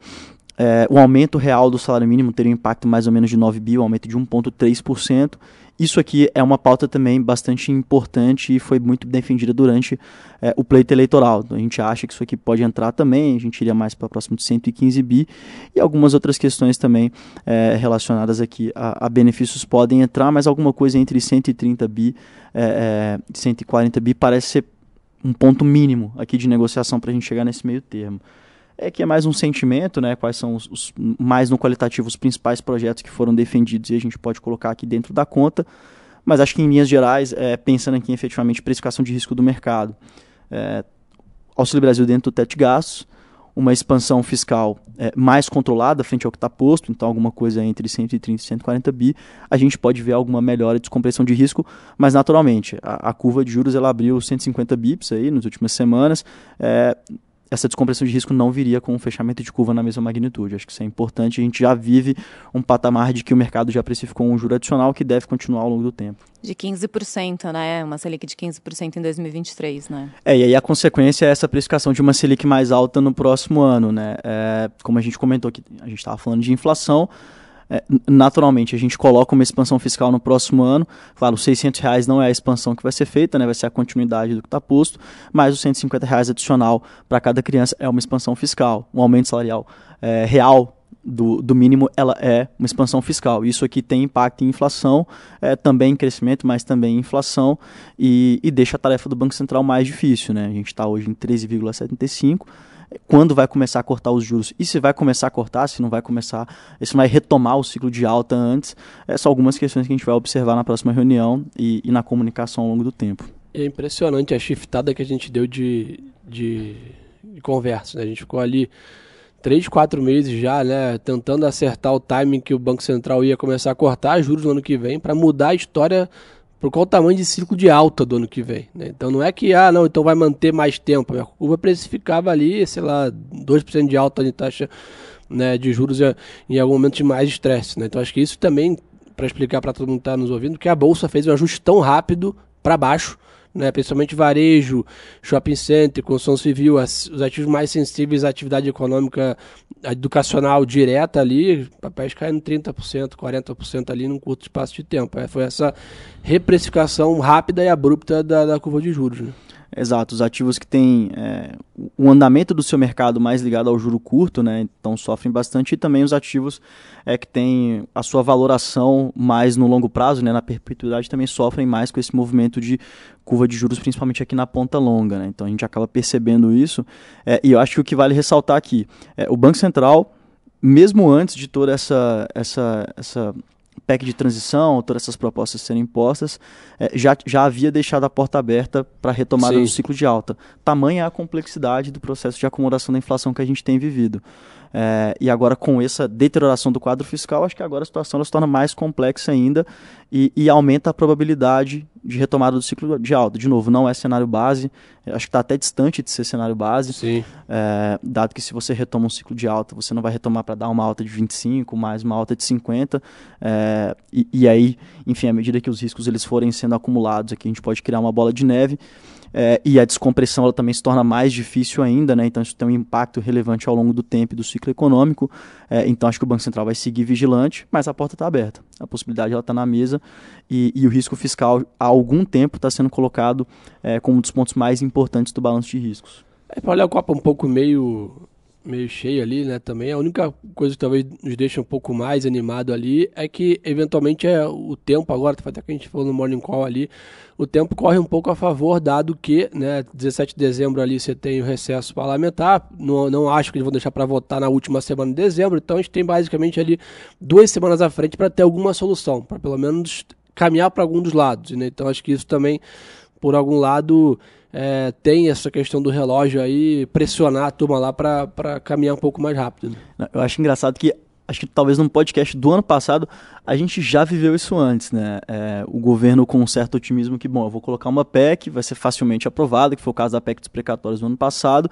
é, o aumento real do salário mínimo teria um impacto mais ou menos de 9 bi, um aumento de 1,3%. Isso aqui é uma pauta também bastante importante e foi muito defendida durante é, o pleito eleitoral. Então, a gente acha que isso aqui pode entrar também, a gente iria mais para próximo de 115 bi e algumas outras questões também é, relacionadas aqui a, a, benefícios podem entrar, mas alguma coisa entre 130 bi e 140 bi parece ser um ponto mínimo aqui de negociação para a gente chegar nesse meio termo. É que é mais um sentimento, né? Quais são os, os, mais no qualitativo os principais projetos que foram defendidos e a gente pode colocar aqui dentro da conta. Mas acho que em linhas gerais, é, pensando aqui efetivamente precificação de risco do mercado, é, Auxílio Brasil dentro do teto de gastos, uma expansão fiscal é, mais controlada frente ao que está posto, então alguma coisa entre 130 e 140 bi, a gente pode ver alguma melhora de descompressão de risco, mas naturalmente, a, a curva de juros ela abriu 150 bips aí nas últimas semanas, é, essa descompressão de risco não viria com um fechamento de curva na mesma magnitude. Acho que isso é importante. A gente já vive um patamar de que o mercado já precificou um juro adicional que deve continuar ao longo do tempo. De 15%, né? Uma Selic de 15% em 2023, né? É, e aí a consequência é essa precificação de uma Selic mais alta no próximo ano, né? É, como a gente comentou que a gente estava falando de inflação, naturalmente a gente coloca uma expansão fiscal no próximo ano. Claro, os 600 reais não é a expansão que vai ser feita, né, vai ser a continuidade do que está posto, mas os 150 reais adicional para cada criança é uma expansão fiscal. Um aumento salarial é, real do, do mínimo ela é uma expansão fiscal. Isso aqui tem impacto em inflação, é, também em crescimento, mas também em inflação, e, e deixa a tarefa do Banco Central mais difícil. Né? A gente está hoje em 13,75 quando vai começar a cortar os juros e se vai começar a cortar, se não vai começar, se vai retomar o ciclo de alta antes, é, são algumas questões que a gente vai observar na próxima reunião e, e na comunicação ao longo do tempo. É impressionante a shiftada que a gente deu de, de, de conversa. Né? A gente ficou ali três, quatro meses já, né, tentando acertar o timing que o Banco Central ia começar a cortar juros no ano que vem para mudar a história por qual tamanho de ciclo de alta do ano que vem. Né? Então não é que, ah, não, então vai manter mais tempo. A curva precificava ali, sei lá, 2% de alta de taxa né, de juros em algum momento de mais estresse. Né? Então acho que isso também, para explicar para todo mundo que está nos ouvindo, que a Bolsa fez um ajuste tão rápido para baixo né, principalmente varejo, shopping center, construção civil, as, os ativos mais sensíveis à atividade econômica educacional direta ali, papéis caindo 30%, 40% ali num curto espaço de tempo. É, foi essa reprecificação rápida e abrupta da, da curva de juros. Né? Exato, os ativos que têm é, o andamento do seu mercado mais ligado ao juro curto, né, então sofrem bastante, e também os ativos é, que têm a sua valoração mais no longo prazo, né, na perpetuidade, também sofrem mais com esse movimento de curva de juros, principalmente aqui na ponta longa. Né, então a gente acaba percebendo isso, é, e eu acho que o que vale ressaltar aqui, é, o Banco Central, mesmo antes de toda essa, essa, essa PEC de transição, todas essas propostas serem impostas, é, já, já havia deixado a porta aberta para a retomada Sim. do ciclo de alta. Tamanha a complexidade do processo de acomodação da inflação que a gente tem vivido. É, e agora, com essa deterioração do quadro fiscal, acho que agora a situação se torna mais complexa ainda e, e, aumenta a probabilidade de retomada do ciclo de alta. De novo, não é cenário base, acho que está até distante de ser cenário base, é, dado que se você retoma um ciclo de alta, você não vai retomar para dar uma alta de 25, mais uma alta de 50, é, e, e aí, enfim, à medida que os riscos eles forem sendo acumulados, aqui a gente pode criar uma bola de neve, é, e a descompressão ela também se torna mais difícil ainda, né? então isso tem um impacto relevante ao longo do tempo e do ciclo econômico. É, então acho que o Banco Central vai seguir vigilante, mas a porta está aberta. A possibilidade está na mesa e, e, o risco fiscal há algum tempo está sendo colocado é, como um dos pontos mais importantes do balanço de riscos. É, para olhar o copo um pouco meio meio cheio ali, né, também. A única coisa que talvez nos deixe um pouco mais animado ali é que, eventualmente, é o tempo agora, até que a gente falou no Morning Call ali, o tempo corre um pouco a favor, dado que, né, 17 de dezembro ali você tem o recesso parlamentar, não, não acho que eles vão deixar para votar na última semana de dezembro, então a gente tem basicamente ali duas semanas à frente para ter alguma solução, para pelo menos caminhar para algum dos lados, né? Então acho que isso também, por algum lado é, tem essa questão do relógio aí, pressionar a turma lá para caminhar um pouco mais rápido. Né? Eu acho engraçado que, acho que talvez num podcast do ano passado, a gente já viveu isso antes, né? É, o governo com um certo otimismo que, bom, eu vou colocar uma PEC, vai ser facilmente aprovada, que foi o caso da PEC dos precatórios do ano passado,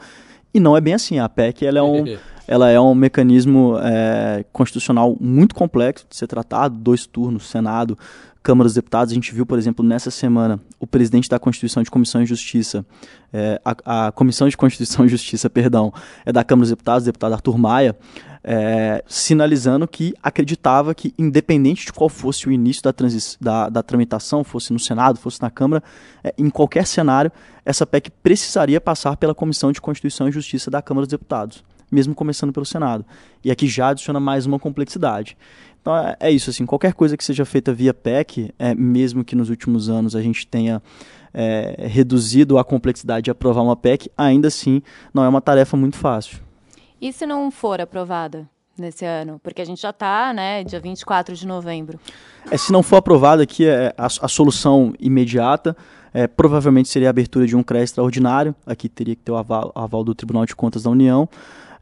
e não é bem assim. A PEC ela é um, ela é um mecanismo é, constitucional muito complexo de ser tratado, dois turnos, Senado, Câmara dos Deputados, a gente viu, por exemplo, nessa semana, o presidente da Constituição de Comissão de Justiça, é, a, a, Comissão de Constituição e Justiça, perdão, é da Câmara dos Deputados, o deputado Arthur Maia, é, sinalizando que acreditava que, independente de qual fosse o início da, da, da tramitação, fosse no Senado, fosse na Câmara, é, em qualquer cenário, essa PEC precisaria passar pela Comissão de Constituição e Justiça da Câmara dos Deputados, mesmo começando pelo Senado. E aqui já adiciona mais uma complexidade. Então é, é, isso, assim, qualquer coisa que seja feita via PEC, é, mesmo que nos últimos anos a gente tenha é, reduzido a complexidade de aprovar uma PEC, ainda assim não é uma tarefa muito fácil. E se não for aprovada nesse ano? Porque a gente já está, né, dia 24 de novembro. É, se não for aprovada aqui, é a, a solução imediata é, provavelmente seria a abertura de um CREA extraordinário, aqui teria que ter o aval, aval do Tribunal de Contas da União,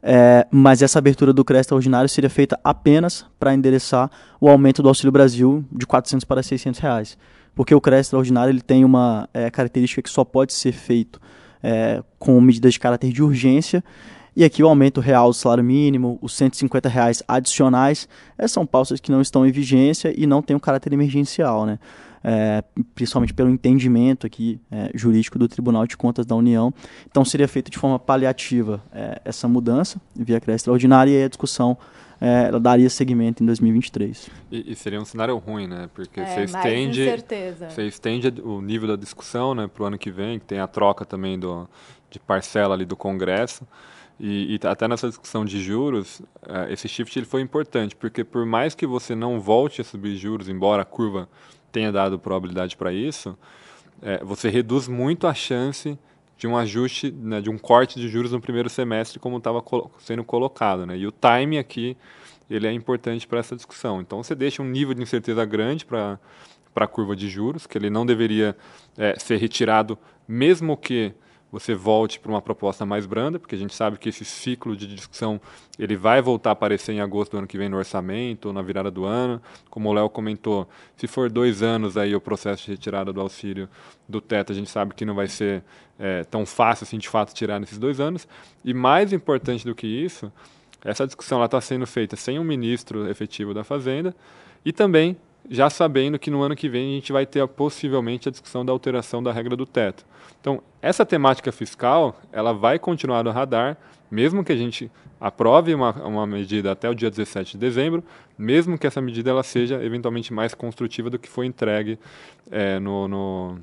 é, mas essa abertura do crédito extraordinário seria feita apenas para endereçar o aumento do Auxílio Brasil de 400 para 600 reais. Porque o crédito extraordinário ele tem uma é, característica que só pode ser feito é, com medidas de caráter de urgência. E aqui o aumento real do salário mínimo, os 150 reais adicionais, é, são pautas que não estão em vigência e não têm um caráter emergencial. Né? É, principalmente pelo entendimento aqui é, jurídico do Tribunal de Contas da União. Então seria feita de forma paliativa é, essa mudança via crédito extraordinária e a discussão é, ela daria seguimento em 2023. E, e, seria um cenário ruim, né? Porque é, você estende, você estende o nível da discussão, né, para o ano que vem, que tem a troca também do, de parcela ali do Congresso. E, e até nessa discussão de juros, uh, esse shift ele foi importante, porque por mais que você não volte a subir juros, embora a curva tenha dado probabilidade para isso, é, você reduz muito a chance de um ajuste, né, de um corte de juros no primeiro semestre, como estava sendo colocado. Né? E o time aqui ele é importante para essa discussão. Então você deixa um nível de incerteza grande para a curva de juros, que ele não deveria é, ser retirado, mesmo que você volte para uma proposta mais branda, porque a gente sabe que esse ciclo de discussão ele vai voltar a aparecer em agosto do ano que vem no orçamento ou na virada do ano. Como o Léo comentou, se for dois anos aí o processo de retirada do auxílio do teto, a gente sabe que não vai ser é, tão fácil assim de fato tirar nesses dois anos. E mais importante do que isso, essa discussão está sendo feita sem um ministro efetivo da Fazenda e também já sabendo que no ano que vem a gente vai ter possivelmente a discussão da alteração da regra do teto. Então, essa temática fiscal, ela vai continuar no radar, mesmo que a gente aprove uma, uma medida até o dia 17 de dezembro, mesmo que essa medida ela seja eventualmente mais construtiva do que foi entregue é, no, no,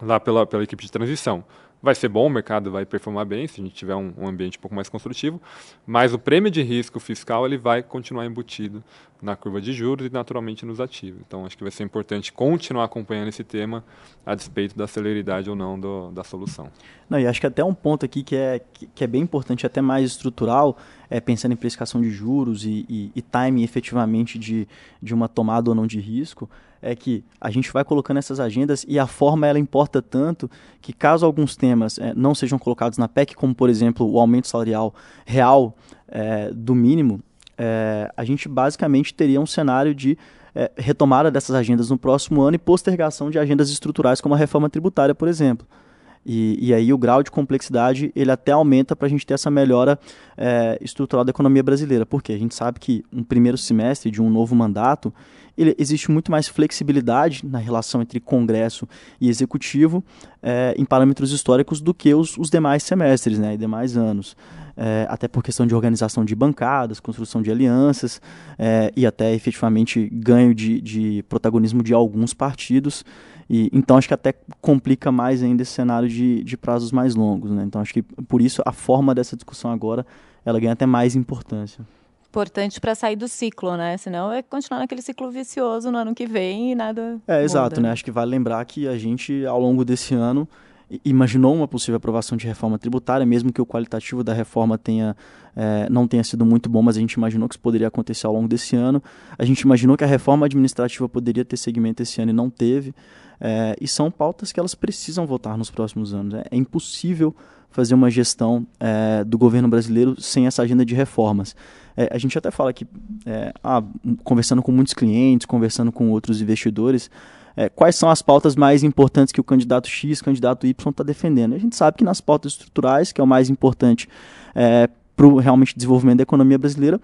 lá pela, pela equipe de transição vai ser bom, o mercado vai performar bem se a gente tiver um, um, ambiente um pouco mais construtivo, mas o prêmio de risco fiscal ele vai continuar embutido na curva de juros e naturalmente nos ativos. Então acho que vai ser importante continuar acompanhando esse tema a despeito da celeridade ou não do, da solução. Não, e acho que até um ponto aqui que é, que é bem importante, até mais estrutural, é pensando em precificação de juros e, e, e timing efetivamente de, de uma tomada ou não de risco, é que a gente vai colocando essas agendas e a forma ela importa tanto que caso alguns temas é, não sejam colocados na PEC, como por exemplo o aumento salarial real é, do mínimo, é, a gente basicamente teria um cenário de retomada dessas agendas no próximo ano e postergação de agendas estruturais como a reforma tributária, por exemplo. E, e, aí o grau de complexidade ele até aumenta para a gente ter essa melhora é, estrutural da economia brasileira. Porque a gente sabe que um primeiro semestre de um novo mandato ele, existe muito mais flexibilidade na relação entre Congresso e Executivo é, em parâmetros históricos do que os, os demais semestres né, e demais anos. É, até por questão de organização de bancadas, construção de alianças é, e até efetivamente ganho de, de protagonismo de alguns partidos. E, então acho que até complica mais ainda esse cenário de, de prazos mais longos. Né? Então acho que por isso a forma dessa discussão agora ela ganha até mais importância. Importante para sair do ciclo, né? Senão é continuar naquele ciclo vicioso no ano que vem e nada. É, muda. exato, né? Acho que vale lembrar que a gente, ao longo desse ano, imaginou uma possível aprovação de reforma tributária, mesmo que o qualitativo da reforma tenha, é, não tenha sido muito bom, mas a gente imaginou que isso poderia acontecer ao longo desse ano. A gente imaginou que a reforma administrativa poderia ter segmento esse ano e não teve. É, e são pautas que elas precisam votar nos próximos anos. É, é impossível fazer uma gestão é, do governo brasileiro sem essa agenda de reformas. É, a gente até fala que, é, ah, conversando com muitos clientes, conversando com outros investidores, é, quais são as pautas mais importantes que o candidato X, candidato Y está defendendo. A gente sabe que nas pautas estruturais, que é o mais importante para o realmente desenvolvimento da economia brasileira,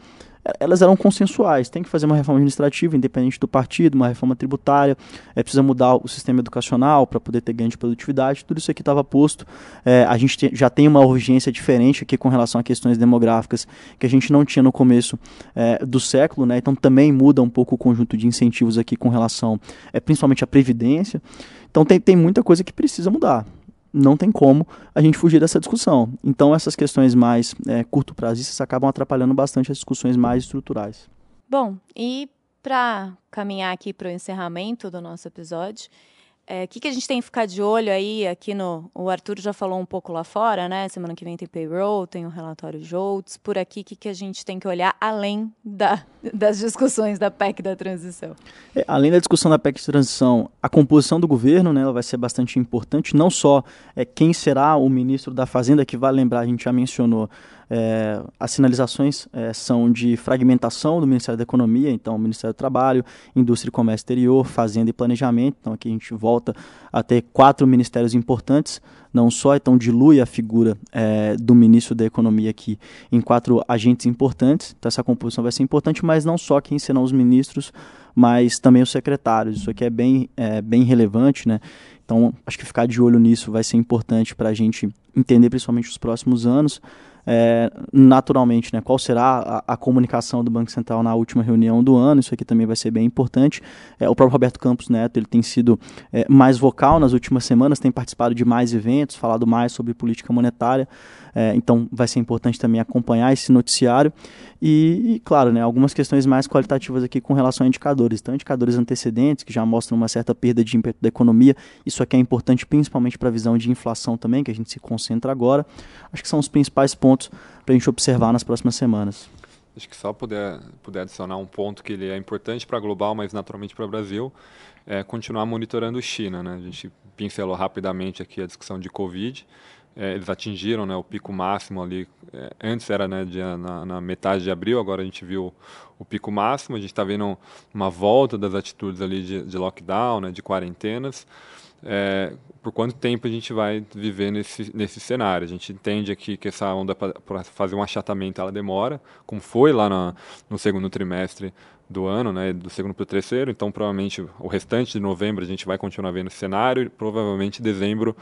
elas eram consensuais. Tem que fazer uma reforma administrativa, independente do partido, uma reforma tributária, é, precisa mudar o sistema educacional para poder ter ganho de produtividade, tudo isso aqui estava posto. É, a gente te, já tem uma urgência diferente aqui com relação a questões demográficas que a gente não tinha no começo é, do século, né? então também muda um pouco o conjunto de incentivos aqui com relação, é, principalmente à previdência. Então tem, tem muita coisa que precisa mudar não tem como a gente fugir dessa discussão. Então, essas questões mais é, curto prazistas acabam atrapalhando bastante as discussões mais estruturais. Bom, e para caminhar aqui para o encerramento do nosso episódio, o é, que, que a gente tem que ficar de olho aí aqui no. O Arthur já falou um pouco lá fora, né? Semana que vem tem payroll, tem o um relatório JOLTS. Por aqui, o que, que a gente tem que olhar além da, das discussões da PEC da transição? É, além da discussão da PEC de transição, a composição do governo né, ela vai ser bastante importante. Não só é, quem será o ministro da Fazenda, que vai lembrar, a gente já mencionou é, as sinalizações é, são de fragmentação do Ministério da Economia, então Ministério do Trabalho, Indústria e Comércio Exterior, Fazenda e Planejamento. Então aqui a gente volta a ter quatro ministérios importantes, não só, então dilui a figura é, do ministro da Economia aqui em quatro agentes importantes. Então essa composição vai ser importante, mas não só quem serão os ministros, mas também os secretários. Isso aqui é bem, é, bem relevante, né? Então, acho que ficar de olho nisso vai ser importante para a gente entender, principalmente os próximos anos. É, naturalmente, né, qual será a, a, comunicação do Banco Central na última reunião do ano, isso aqui também vai ser bem importante. É, o próprio Roberto Campos Neto ele tem sido é, mais vocal nas últimas semanas, tem participado de mais eventos, falado mais sobre política monetária, é, então vai ser importante também acompanhar esse noticiário. E, e, claro, né, algumas questões mais qualitativas aqui com relação a indicadores. Então, indicadores antecedentes, que já mostram uma certa perda de ímpeto da economia, isso aqui é importante principalmente para a visão de inflação também, que a gente se concentra agora. Acho que são os principais pontos para a gente observar nas próximas semanas. Acho que só puder, puder adicionar um ponto que ele é importante para global, mas naturalmente para o Brasil, é continuar monitorando China. Né? A gente pincelou rapidamente aqui a discussão de Covid é, eles atingiram né, o pico máximo ali. É, antes era né, de, na, na, metade de abril, agora a gente viu o pico máximo. A gente está vendo uma volta das atitudes ali de, de lockdown, né, de quarentenas. É, por quanto tempo a gente vai viver nesse, nesse cenário? A gente entende aqui que essa onda para fazer um achatamento ela demora, como foi lá na, no segundo trimestre do ano, né, do segundo para o terceiro, então provavelmente o restante de novembro a gente vai continuar vendo esse cenário e provavelmente dezembro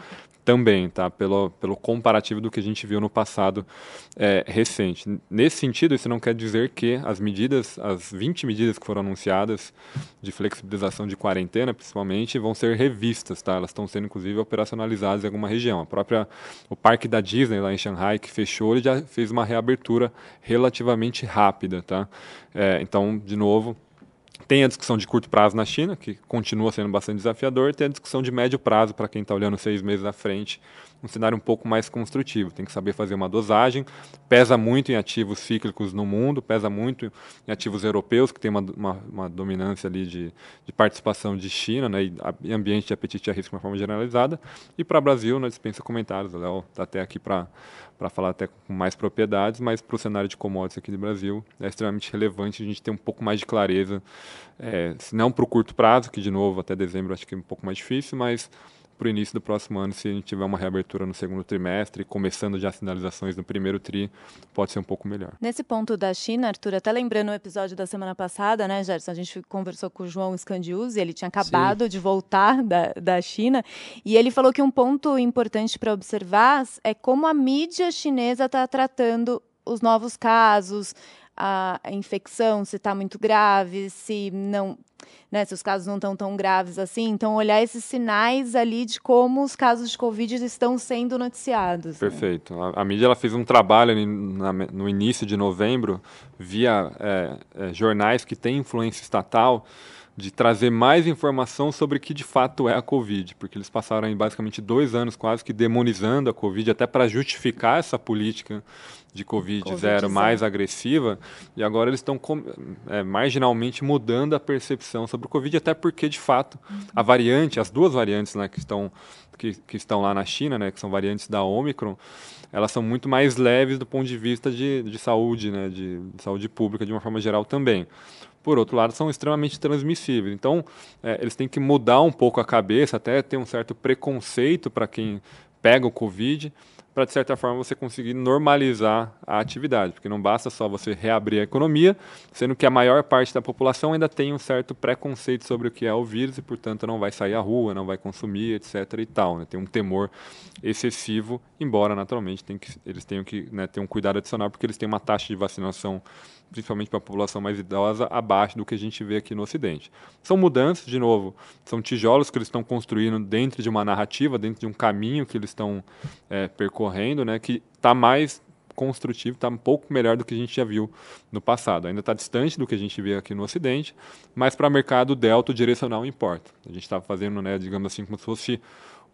também, tá? Pelo, pelo comparativo do que a gente viu no passado é, recente. Nesse sentido, isso não quer dizer que as medidas, as 20 medidas que foram anunciadas de flexibilização de quarentena, principalmente, vão ser revistas, tá? Elas estão sendo, inclusive, operacionalizadas em alguma região. A própria, o parque da Disney lá em Shanghai, que fechou, ele já fez uma reabertura relativamente rápida, tá? É, então, de novo, tem a discussão de curto prazo na China, que continua sendo bastante desafiador, tem a discussão de médio prazo para quem está olhando seis meses à frente, um cenário um pouco mais construtivo. Tem que saber fazer uma dosagem, pesa muito em ativos cíclicos no mundo, pesa muito em ativos europeus, que tem uma, uma, uma dominância ali de, de, participação de China, né, e ambiente de apetite a risco de uma forma generalizada. E para o Brasil, não dispensa comentários, o Léo está até aqui para para falar até com mais propriedades, mas para o cenário de commodities aqui do Brasil é extremamente relevante a gente ter um pouco mais de clareza, é, se não para o curto prazo, que de novo até dezembro acho que é um pouco mais difícil, mas para o início do próximo ano, se a gente tiver uma reabertura no segundo trimestre, começando já sinalizações no primeiro tri, pode ser um pouco melhor. Nesse ponto da China, Arthur, até lembrando o episódio da semana passada, né, Gerson? A gente conversou com o João Scandiuzzi, ele tinha acabado Sim. de voltar da, da China, e ele falou que um ponto importante para observar é como a mídia chinesa está tratando os novos casos, a infecção, se está muito grave, se não né, se os casos não estão tão graves assim. Então, olhar esses sinais ali de como os casos de Covid estão sendo noticiados. Né? Perfeito. Né? A, a, mídia ela fez um trabalho na, no início de novembro, via é, é, jornais que têm influência estatal, de trazer mais informação sobre o que de fato é a Covid, porque eles passaram aí basicamente dois anos quase que demonizando a Covid, até para justificar essa política de Covid, COVID zero mais agressiva, e agora eles estão é, marginalmente mudando a percepção sobre o Covid, até porque, de fato, a variante, as duas variantes né, que, estão, que, que estão lá na China, né, que são variantes da Omicron, elas são muito mais leves do ponto de vista de, de saúde, né, de, de saúde pública de uma forma geral também por outro lado, são extremamente transmissíveis. Então, é, eles têm que mudar um pouco a cabeça, até ter um certo preconceito para quem pega o Covid, para de certa forma você conseguir normalizar a atividade, porque não basta só você reabrir a economia, sendo que a maior parte da população ainda tem um certo preconceito sobre o que é o vírus e, portanto, não vai sair à rua, não vai consumir, etc. e tal. Né? Tem um temor excessivo, embora naturalmente que, eles tenham que né, ter um cuidado adicional, porque eles têm uma taxa de vacinação principalmente para a população mais idosa, abaixo do que a gente vê aqui no Ocidente. São mudanças, de novo, são tijolos que eles estão construindo dentro de uma narrativa, dentro de um caminho que eles estão é, percorrendo, né, que está mais construtivo, está um pouco melhor do que a gente já viu no passado. Ainda está distante do que a gente vê aqui no Ocidente, mas para o mercado delta direcional importa. A gente está fazendo, né, digamos assim, como se fosse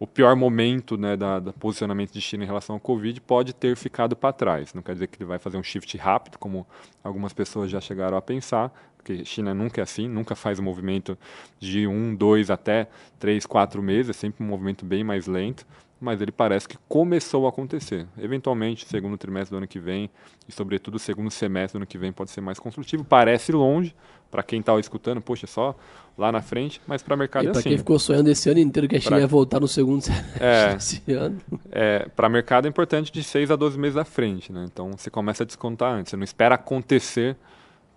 o pior momento né, da, da, posicionamento de China em relação ao Covid pode ter ficado para trás. Não quer dizer que ele vai fazer um shift rápido, como algumas pessoas já chegaram a pensar, porque China nunca é assim, nunca faz um movimento de um, dois até três, quatro meses, é sempre um movimento bem mais lento mas ele parece que começou a acontecer. Eventualmente, segundo trimestre do ano que vem, e sobretudo segundo semestre do ano que vem, pode ser mais construtivo. Parece longe, para quem está escutando, poxa, só lá na frente, mas para o mercado e é assim. Para quem ficou sonhando esse ano inteiro que a China pra... ia voltar no segundo semestre é, desse ano. É, para o mercado é importante de 6 a 12 meses à frente, né? Então você começa a descontar antes, você não espera acontecer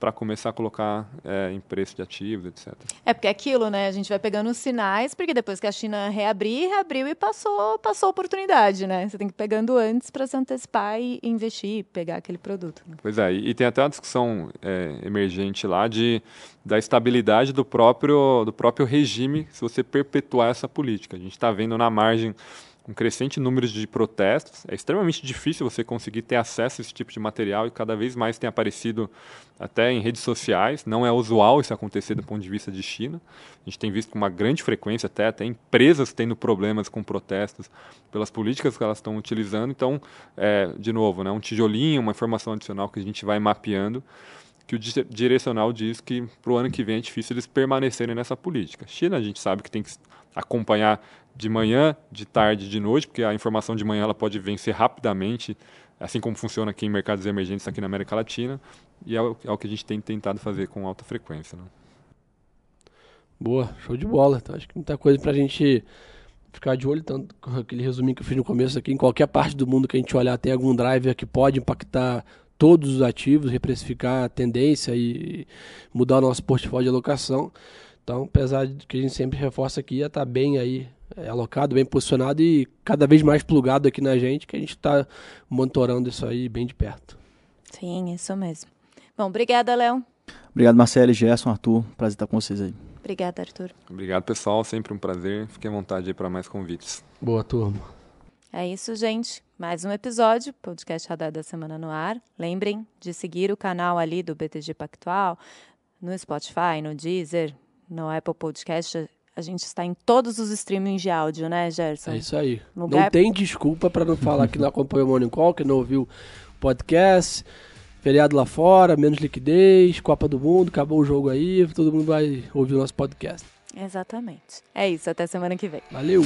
para começar a colocar é, em preço de ativos, etc. É porque é aquilo, né? A gente vai pegando os sinais, porque depois que a China reabrir, reabriu e passou, passou a oportunidade, né? Você tem que ir pegando antes para se antecipar e investir, pegar aquele produto. Né? Pois é, e tem até uma discussão é, emergente lá de da estabilidade do próprio do próprio regime se você perpetuar essa política. A gente está vendo na margem um crescente número de protestos. É extremamente difícil você conseguir ter acesso a esse tipo de material e cada vez mais tem aparecido até em redes sociais. Não é usual isso acontecer do ponto de vista de China. A gente tem visto com uma grande frequência até, até empresas tendo problemas com protestos pelas políticas que elas estão utilizando. Então, é, de novo, né, um tijolinho, uma informação adicional que a gente vai mapeando que o direcional diz que para o ano que vem é difícil eles permanecerem nessa política. China, a gente sabe que tem que acompanhar de manhã, de tarde, de noite, porque a informação de manhã ela pode vencer rapidamente, assim como funciona aqui em mercados emergentes aqui na América Latina, e é o, é o que a gente tem tentado fazer com alta frequência. Né? Boa, show de bola. Então, acho que muita coisa para a gente ficar de olho, tanto aquele resuminho que eu fiz no começo aqui, em qualquer parte do mundo que a gente olhar, tem algum driver que pode impactar todos os ativos, reprecificar a tendência e mudar o nosso portfólio de alocação. Então, apesar de que a gente sempre reforça aqui, ia estar tá bem aí é, alocado, bem posicionado e cada vez mais plugado aqui na gente, que a gente está monitorando isso aí bem de perto. Sim, isso mesmo. Bom, obrigada, Léo. Obrigado, Marcelo, Gerson, Arthur. Prazer estar com vocês aí. Obrigada, Arthur. Obrigado, pessoal. Sempre um prazer. Fiquem à vontade aí para mais convites. Boa, turma. É isso, gente. Mais um episódio, podcast Radar da Semana no ar. Lembrem de seguir o canal ali do BTG Pactual no Spotify, no Deezer, no Apple Podcast. A gente está em todos os streamings de áudio, né, Gerson? É isso aí. Lugar... Não tem desculpa para não falar que não acompanhou o Morning Call, que não ouviu o podcast. Feriado lá fora, menos liquidez, Copa do Mundo, acabou o jogo aí, todo mundo vai ouvir o nosso podcast. Exatamente. É isso, até semana que vem. Valeu!